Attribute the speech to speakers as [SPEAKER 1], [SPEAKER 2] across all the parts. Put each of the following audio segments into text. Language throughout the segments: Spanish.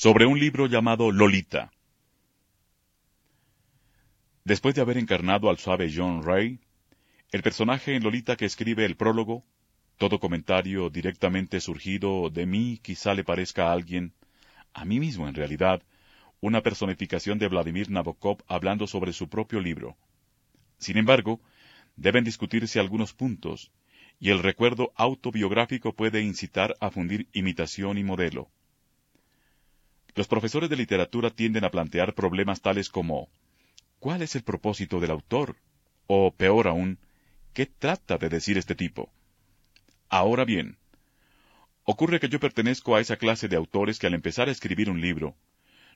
[SPEAKER 1] sobre un libro llamado Lolita. Después de haber encarnado al suave John Ray, el personaje en Lolita que escribe el prólogo, todo comentario directamente surgido de mí quizá le parezca a alguien, a mí mismo en realidad, una personificación de Vladimir Nabokov hablando sobre su propio libro. Sin embargo, deben discutirse algunos puntos, y el recuerdo autobiográfico puede incitar a fundir imitación y modelo. Los profesores de literatura tienden a plantear problemas tales como ¿cuál es el propósito del autor? O, peor aún, ¿qué trata de decir este tipo? Ahora bien, ocurre que yo pertenezco a esa clase de autores que al empezar a escribir un libro,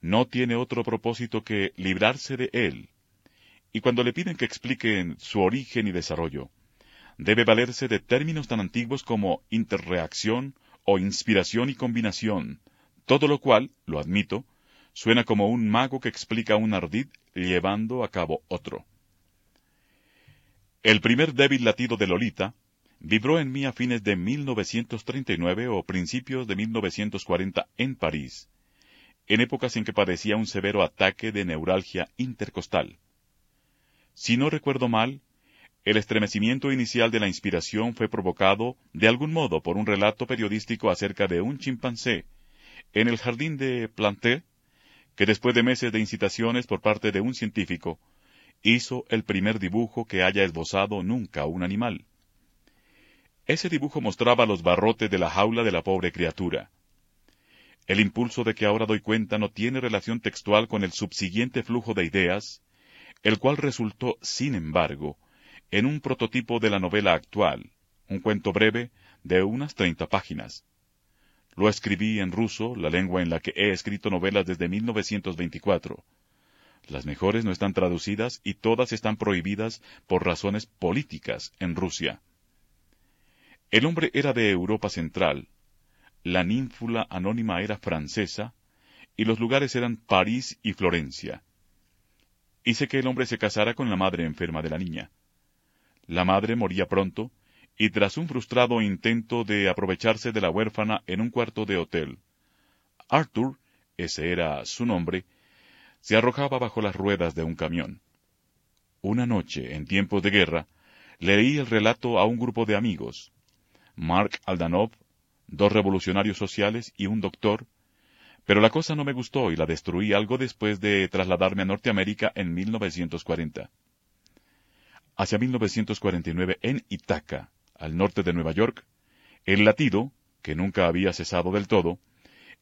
[SPEAKER 1] no tiene otro propósito que librarse de él, y cuando le piden que expliquen su origen y desarrollo, debe valerse de términos tan antiguos como interreacción o inspiración y combinación, todo lo cual, lo admito, suena como un mago que explica un ardid llevando a cabo otro. El primer débil latido de Lolita vibró en mí a fines de 1939 o principios de 1940 en París, en épocas en que padecía un severo ataque de neuralgia intercostal. Si no recuerdo mal, el estremecimiento inicial de la inspiración fue provocado, de algún modo, por un relato periodístico acerca de un chimpancé en el jardín de Planté, que después de meses de incitaciones por parte de un científico, hizo el primer dibujo que haya esbozado nunca un animal. Ese dibujo mostraba los barrotes de la jaula de la pobre criatura. El impulso de que ahora doy cuenta no tiene relación textual con el subsiguiente flujo de ideas, el cual resultó, sin embargo, en un prototipo de la novela actual, un cuento breve de unas treinta páginas. Lo escribí en ruso, la lengua en la que he escrito novelas desde 1924. Las mejores no están traducidas y todas están prohibidas por razones políticas en Rusia. El hombre era de Europa Central, la ninfula anónima era francesa, y los lugares eran París y Florencia. Hice que el hombre se casara con la madre enferma de la niña. La madre moría pronto, y tras un frustrado intento de aprovecharse de la huérfana en un cuarto de hotel, Arthur, ese era su nombre, se arrojaba bajo las ruedas de un camión. Una noche, en tiempos de guerra, leí el relato a un grupo de amigos, Mark Aldanov, dos revolucionarios sociales y un doctor, pero la cosa no me gustó y la destruí algo después de trasladarme a Norteamérica en 1940. Hacia 1949 en Itaca, al norte de Nueva York, el latido, que nunca había cesado del todo,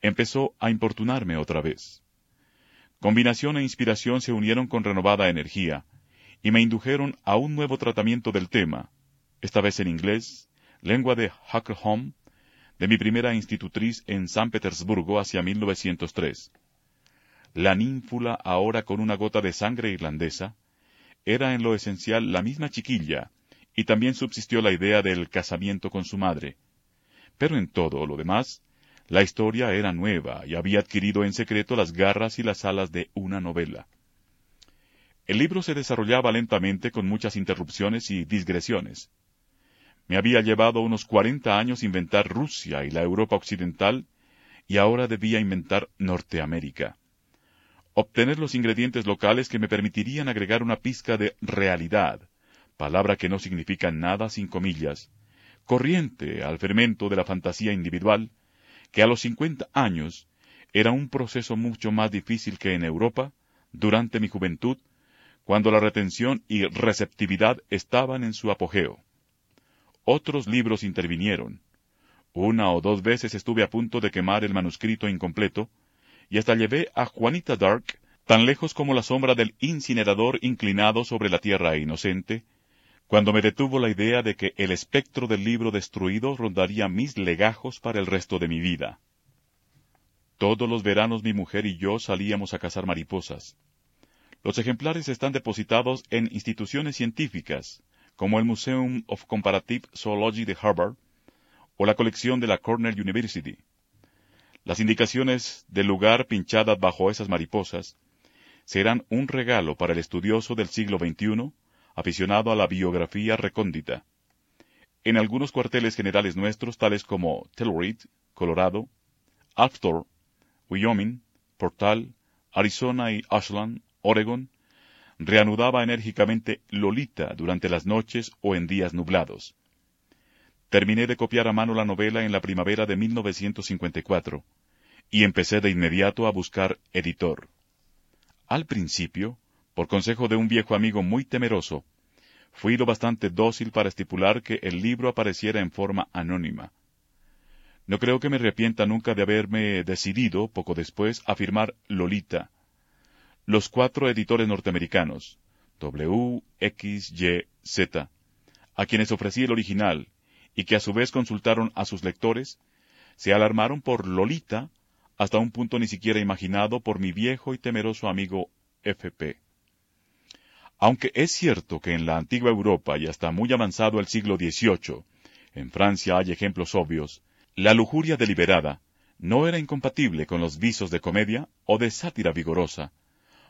[SPEAKER 1] empezó a importunarme otra vez. Combinación e inspiración se unieron con renovada energía, y me indujeron a un nuevo tratamiento del tema, esta vez en inglés, lengua de Home, de mi primera institutriz en San Petersburgo hacia 1903. La ninfula, ahora con una gota de sangre irlandesa, era en lo esencial la misma chiquilla y también subsistió la idea del casamiento con su madre. Pero en todo lo demás, la historia era nueva y había adquirido en secreto las garras y las alas de una novela. El libro se desarrollaba lentamente con muchas interrupciones y digresiones. Me había llevado unos cuarenta años inventar Rusia y la Europa occidental, y ahora debía inventar Norteamérica. Obtener los ingredientes locales que me permitirían agregar una pizca de realidad, palabra que no significa nada sin comillas, corriente al fermento de la fantasía individual, que a los 50 años era un proceso mucho más difícil que en Europa, durante mi juventud, cuando la retención y receptividad estaban en su apogeo. Otros libros intervinieron. Una o dos veces estuve a punto de quemar el manuscrito incompleto, y hasta llevé a Juanita Dark tan lejos como la sombra del incinerador inclinado sobre la tierra inocente, cuando me detuvo la idea de que el espectro del libro destruido rondaría mis legajos para el resto de mi vida. Todos los veranos mi mujer y yo salíamos a cazar mariposas. Los ejemplares están depositados en instituciones científicas, como el Museum of Comparative Zoology de Harvard o la colección de la Cornell University. Las indicaciones del lugar pinchadas bajo esas mariposas serán un regalo para el estudioso del siglo XXI, aficionado a la biografía recóndita. En algunos cuarteles generales nuestros, tales como Telluride, Colorado, Alftor, Wyoming, Portal, Arizona y Ashland, Oregon, reanudaba enérgicamente Lolita durante las noches o en días nublados. Terminé de copiar a mano la novela en la primavera de 1954 y empecé de inmediato a buscar editor. Al principio, por consejo de un viejo amigo muy temeroso, fui lo bastante dócil para estipular que el libro apareciera en forma anónima. No creo que me arrepienta nunca de haberme decidido, poco después, a firmar Lolita, los cuatro editores norteamericanos, W, X, Y, Z, a quienes ofrecí el original y que a su vez consultaron a sus lectores, se alarmaron por Lolita hasta un punto ni siquiera imaginado por mi viejo y temeroso amigo F.P. Aunque es cierto que en la antigua Europa y hasta muy avanzado el siglo XVIII, en Francia hay ejemplos obvios, la lujuria deliberada no era incompatible con los visos de comedia o de sátira vigorosa,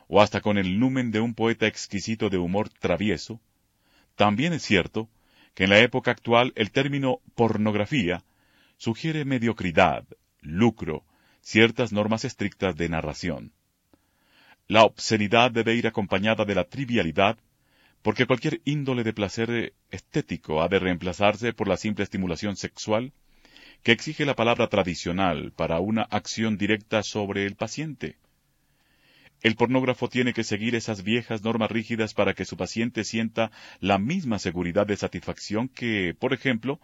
[SPEAKER 1] o hasta con el numen de un poeta exquisito de humor travieso, también es cierto que en la época actual el término pornografía sugiere mediocridad, lucro, ciertas normas estrictas de narración. La obscenidad debe ir acompañada de la trivialidad, porque cualquier índole de placer estético ha de reemplazarse por la simple estimulación sexual que exige la palabra tradicional para una acción directa sobre el paciente. El pornógrafo tiene que seguir esas viejas normas rígidas para que su paciente sienta la misma seguridad de satisfacción que, por ejemplo,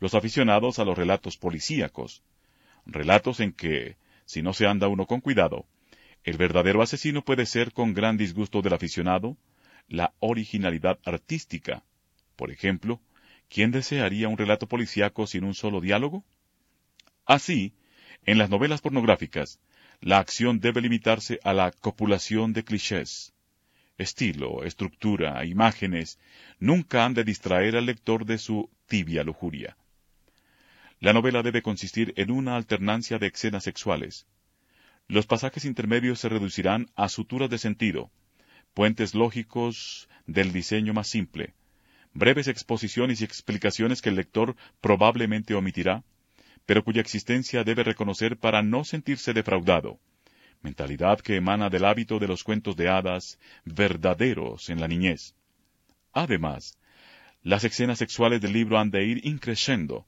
[SPEAKER 1] los aficionados a los relatos policíacos, relatos en que, si no se anda uno con cuidado, el verdadero asesino puede ser, con gran disgusto del aficionado, la originalidad artística. Por ejemplo, ¿quién desearía un relato policíaco sin un solo diálogo? Así, en las novelas pornográficas, la acción debe limitarse a la copulación de clichés. Estilo, estructura, imágenes, nunca han de distraer al lector de su tibia lujuria. La novela debe consistir en una alternancia de escenas sexuales. Los pasajes intermedios se reducirán a suturas de sentido, puentes lógicos del diseño más simple, breves exposiciones y explicaciones que el lector probablemente omitirá, pero cuya existencia debe reconocer para no sentirse defraudado, mentalidad que emana del hábito de los cuentos de hadas verdaderos en la niñez. Además, las escenas sexuales del libro han de ir increciendo,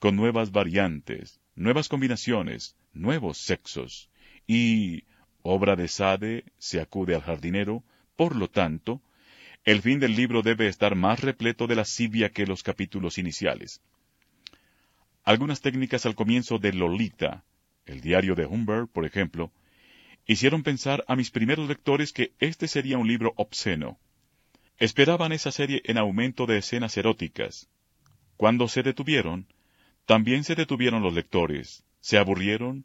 [SPEAKER 1] con nuevas variantes, nuevas combinaciones, nuevos sexos, y, obra de Sade, se acude al jardinero, por lo tanto, el fin del libro debe estar más repleto de lascivia que los capítulos iniciales. Algunas técnicas al comienzo de Lolita, el diario de Humbert, por ejemplo, hicieron pensar a mis primeros lectores que este sería un libro obsceno. Esperaban esa serie en aumento de escenas eróticas. Cuando se detuvieron, también se detuvieron los lectores, se aburrieron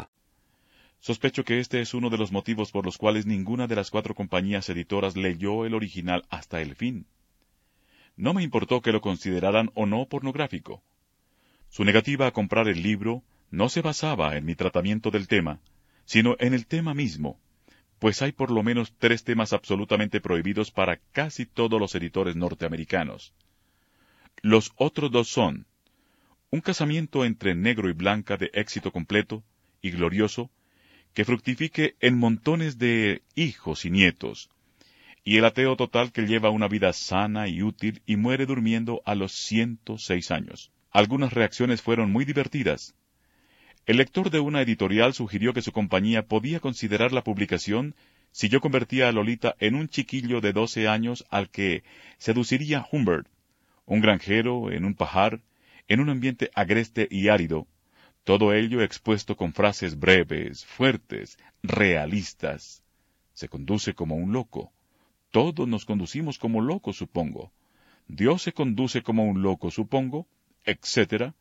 [SPEAKER 1] Sospecho que este es uno de los motivos por los cuales ninguna de las cuatro compañías editoras leyó el original hasta el fin. No me importó que lo consideraran o no pornográfico. Su negativa a comprar el libro no se basaba en mi tratamiento del tema, sino en el tema mismo, pues hay por lo menos tres temas absolutamente prohibidos para casi todos los editores norteamericanos. Los otros dos son un casamiento entre negro y blanca de éxito completo y glorioso, que fructifique en montones de hijos y nietos, y el ateo total que lleva una vida sana y útil y muere durmiendo a los 106 años. Algunas reacciones fueron muy divertidas. El lector de una editorial sugirió que su compañía podía considerar la publicación si yo convertía a Lolita en un chiquillo de 12 años al que seduciría Humbert, un granjero en un pajar, en un ambiente agreste y árido, todo ello expuesto con frases breves, fuertes, realistas. Se conduce como un loco. Todos nos conducimos como locos, supongo. Dios se conduce como un loco, supongo, etc.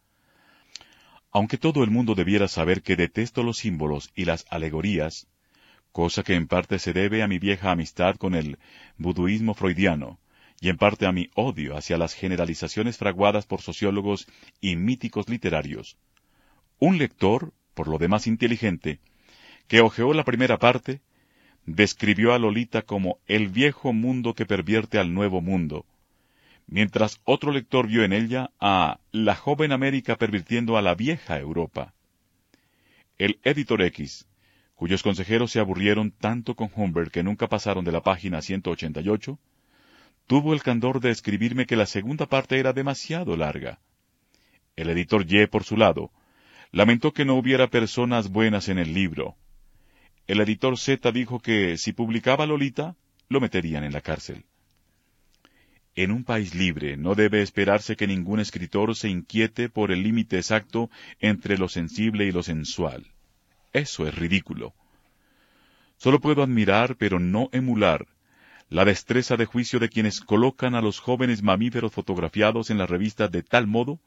[SPEAKER 1] Aunque todo el mundo debiera saber que detesto los símbolos y las alegorías, cosa que en parte se debe a mi vieja amistad con el buduismo freudiano, y en parte a mi odio hacia las generalizaciones fraguadas por sociólogos y míticos literarios, un lector, por lo demás inteligente, que hojeó la primera parte, describió a Lolita como el viejo mundo que pervierte al nuevo mundo, mientras otro lector vio en ella a la joven América pervirtiendo a la vieja Europa. El editor X, cuyos consejeros se aburrieron tanto con Humbert que nunca pasaron de la página 188, tuvo el candor de escribirme que la segunda parte era demasiado larga. El editor Y, por su lado, lamentó que no hubiera personas buenas en el libro. El editor Z dijo que si publicaba Lolita, lo meterían en la cárcel. En un país libre no debe esperarse que ningún escritor se inquiete por el límite exacto entre lo sensible y lo sensual. Eso es ridículo. Solo puedo admirar, pero no emular, la destreza de juicio de quienes colocan a los jóvenes mamíferos fotografiados en las revistas de tal modo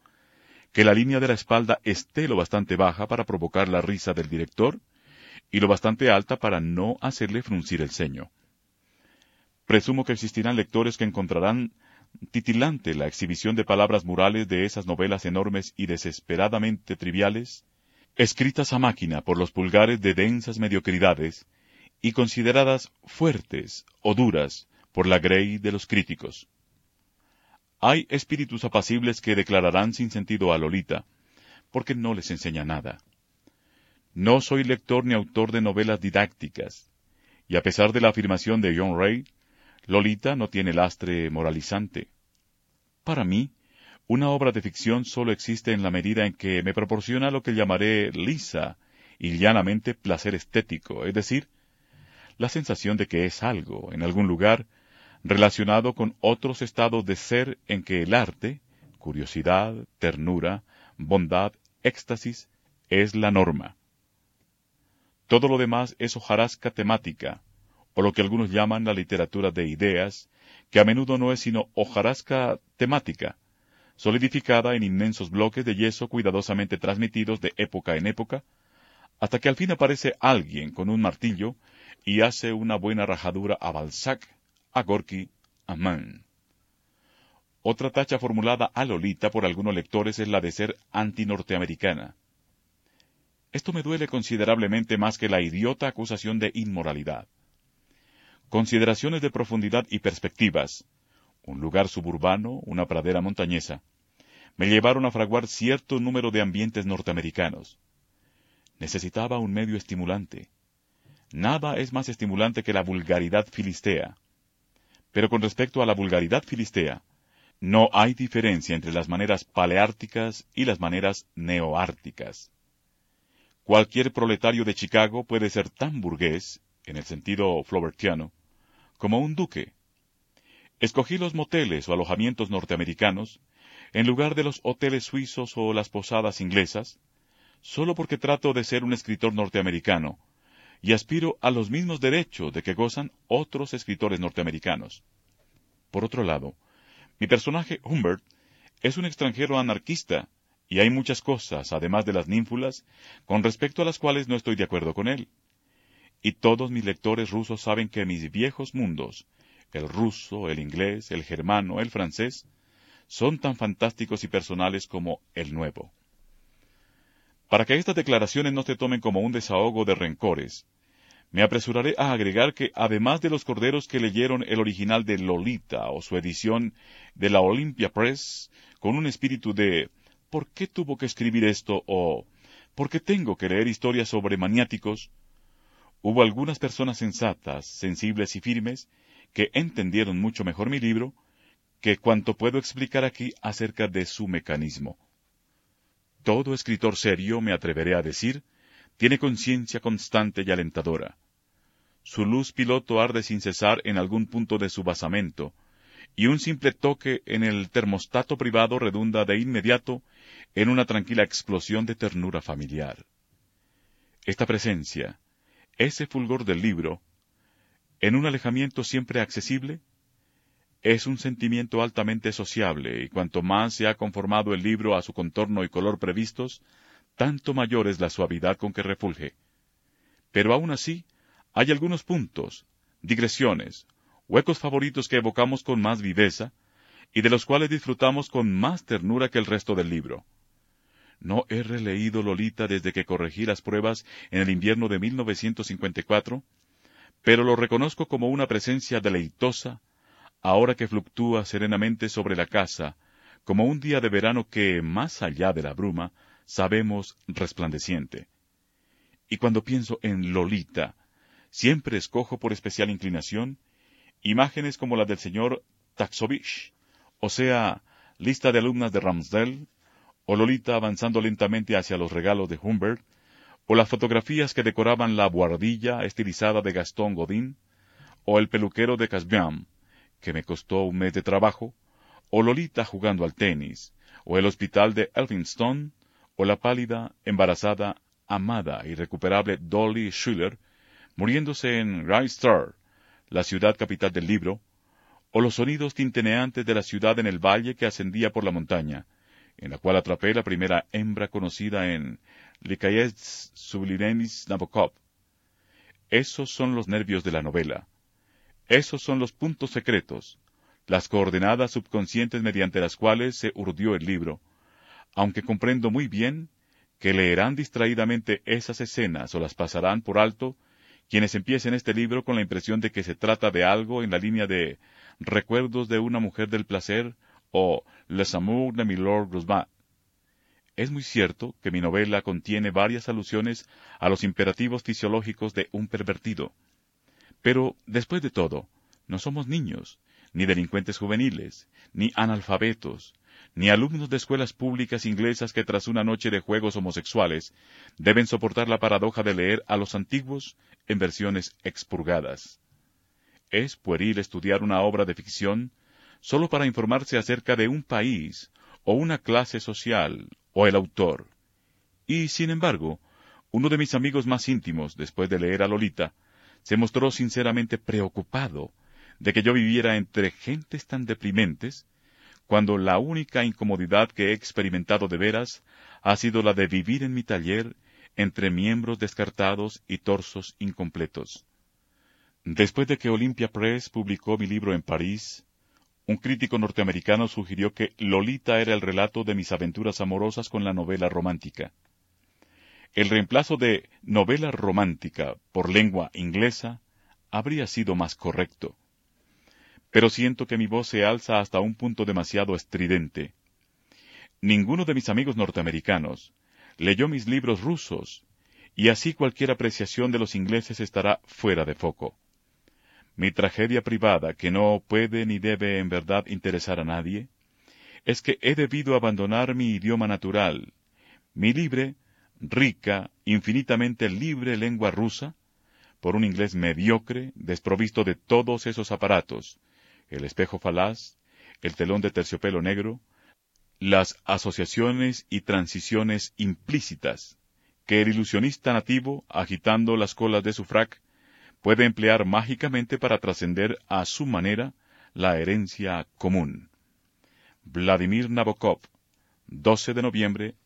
[SPEAKER 1] que la línea de la espalda esté lo bastante baja para provocar la risa del director y lo bastante alta para no hacerle fruncir el ceño. Presumo que existirán lectores que encontrarán titilante la exhibición de palabras murales de esas novelas enormes y desesperadamente triviales, escritas a máquina por los pulgares de densas mediocridades y consideradas fuertes o duras por la grey de los críticos. Hay espíritus apacibles que declararán sin sentido a Lolita, porque no les enseña nada. No soy lector ni autor de novelas didácticas, y a pesar de la afirmación de John Ray, Lolita no tiene lastre moralizante. Para mí, una obra de ficción solo existe en la medida en que me proporciona lo que llamaré lisa y llanamente placer estético, es decir, la sensación de que es algo, en algún lugar, relacionado con otros estados de ser en que el arte, curiosidad, ternura, bondad, éxtasis, es la norma. Todo lo demás es hojarasca temática, o lo que algunos llaman la literatura de ideas, que a menudo no es sino hojarasca temática, solidificada en inmensos bloques de yeso cuidadosamente transmitidos de época en época, hasta que al fin aparece alguien con un martillo y hace una buena rajadura a Balzac, a Gorky, a Mann. Otra tacha formulada a Lolita por algunos lectores es la de ser antinorteamericana. Esto me duele considerablemente más que la idiota acusación de inmoralidad. Consideraciones de profundidad y perspectivas, un lugar suburbano, una pradera montañesa, me llevaron a fraguar cierto número de ambientes norteamericanos. Necesitaba un medio estimulante. Nada es más estimulante que la vulgaridad filistea. Pero con respecto a la vulgaridad filistea, no hay diferencia entre las maneras paleárticas y las maneras neoárticas. Cualquier proletario de Chicago puede ser tan burgués, en el sentido flobertiano, como un duque. Escogí los moteles o alojamientos norteamericanos en lugar de los hoteles suizos o las posadas inglesas, solo porque trato de ser un escritor norteamericano y aspiro a los mismos derechos de que gozan otros escritores norteamericanos. Por otro lado, mi personaje Humbert es un extranjero anarquista y hay muchas cosas, además de las ninfulas, con respecto a las cuales no estoy de acuerdo con él. Y todos mis lectores rusos saben que mis viejos mundos, el ruso, el inglés, el germano, el francés, son tan fantásticos y personales como el nuevo. Para que estas declaraciones no se tomen como un desahogo de rencores, me apresuraré a agregar que, además de los corderos que leyeron el original de Lolita o su edición de la Olympia Press, con un espíritu de ¿por qué tuvo que escribir esto? o ¿por qué tengo que leer historias sobre maniáticos? Hubo algunas personas sensatas, sensibles y firmes, que entendieron mucho mejor mi libro que cuanto puedo explicar aquí acerca de su mecanismo. Todo escritor serio, me atreveré a decir, tiene conciencia constante y alentadora. Su luz piloto arde sin cesar en algún punto de su basamento, y un simple toque en el termostato privado redunda de inmediato en una tranquila explosión de ternura familiar. Esta presencia, ese fulgor del libro, en un alejamiento siempre accesible, es un sentimiento altamente sociable, y cuanto más se ha conformado el libro a su contorno y color previstos, tanto mayor es la suavidad con que refulge. Pero aún así, hay algunos puntos, digresiones, huecos favoritos que evocamos con más viveza, y de los cuales disfrutamos con más ternura que el resto del libro. No he releído Lolita desde que corregí las pruebas en el invierno de 1954, pero lo reconozco como una presencia deleitosa, ahora que fluctúa serenamente sobre la casa, como un día de verano que, más allá de la bruma, sabemos resplandeciente. Y cuando pienso en Lolita, siempre escojo por especial inclinación imágenes como la del señor Taxovich, o sea, lista de alumnas de Ramsdell, o Lolita avanzando lentamente hacia los regalos de Humbert, o las fotografías que decoraban la buhardilla estilizada de Gastón Godin, o el peluquero de Casbiam, que me costó un mes de trabajo, o Lolita jugando al tenis, o el hospital de Elphinstone, o la pálida, embarazada, amada y recuperable Dolly Schiller, muriéndose en Star, la ciudad capital del libro, o los sonidos tinteneantes de la ciudad en el valle que ascendía por la montaña, en la cual atrapé la primera hembra conocida en Likayets Sublinenis Nabokov. Esos son los nervios de la novela. Esos son los puntos secretos, las coordenadas subconscientes mediante las cuales se urdió el libro, aunque comprendo muy bien que leerán distraídamente esas escenas o las pasarán por alto quienes empiecen este libro con la impresión de que se trata de algo en la línea de Recuerdos de una mujer del placer o Les Amours de Milord Rousseau. Es muy cierto que mi novela contiene varias alusiones a los imperativos fisiológicos de un pervertido. Pero, después de todo, no somos niños, ni delincuentes juveniles, ni analfabetos, ni alumnos de escuelas públicas inglesas que tras una noche de juegos homosexuales deben soportar la paradoja de leer a los antiguos en versiones expurgadas. Es pueril estudiar una obra de ficción solo para informarse acerca de un país o una clase social o el autor. Y, sin embargo, uno de mis amigos más íntimos, después de leer a Lolita, se mostró sinceramente preocupado de que yo viviera entre gentes tan deprimentes, cuando la única incomodidad que he experimentado de veras ha sido la de vivir en mi taller entre miembros descartados y torsos incompletos. Después de que Olympia Press publicó mi libro en París, un crítico norteamericano sugirió que Lolita era el relato de mis aventuras amorosas con la novela romántica. El reemplazo de novela romántica por lengua inglesa habría sido más correcto. Pero siento que mi voz se alza hasta un punto demasiado estridente. Ninguno de mis amigos norteamericanos leyó mis libros rusos, y así cualquier apreciación de los ingleses estará fuera de foco. Mi tragedia privada, que no puede ni debe en verdad interesar a nadie, es que he debido abandonar mi idioma natural, mi libre, rica, infinitamente libre lengua rusa, por un inglés mediocre, desprovisto de todos esos aparatos, el espejo falaz, el telón de terciopelo negro, las asociaciones y transiciones implícitas que el ilusionista nativo, agitando las colas de su frac, puede emplear mágicamente para trascender a su manera la herencia común. Vladimir Nabokov, 12 de noviembre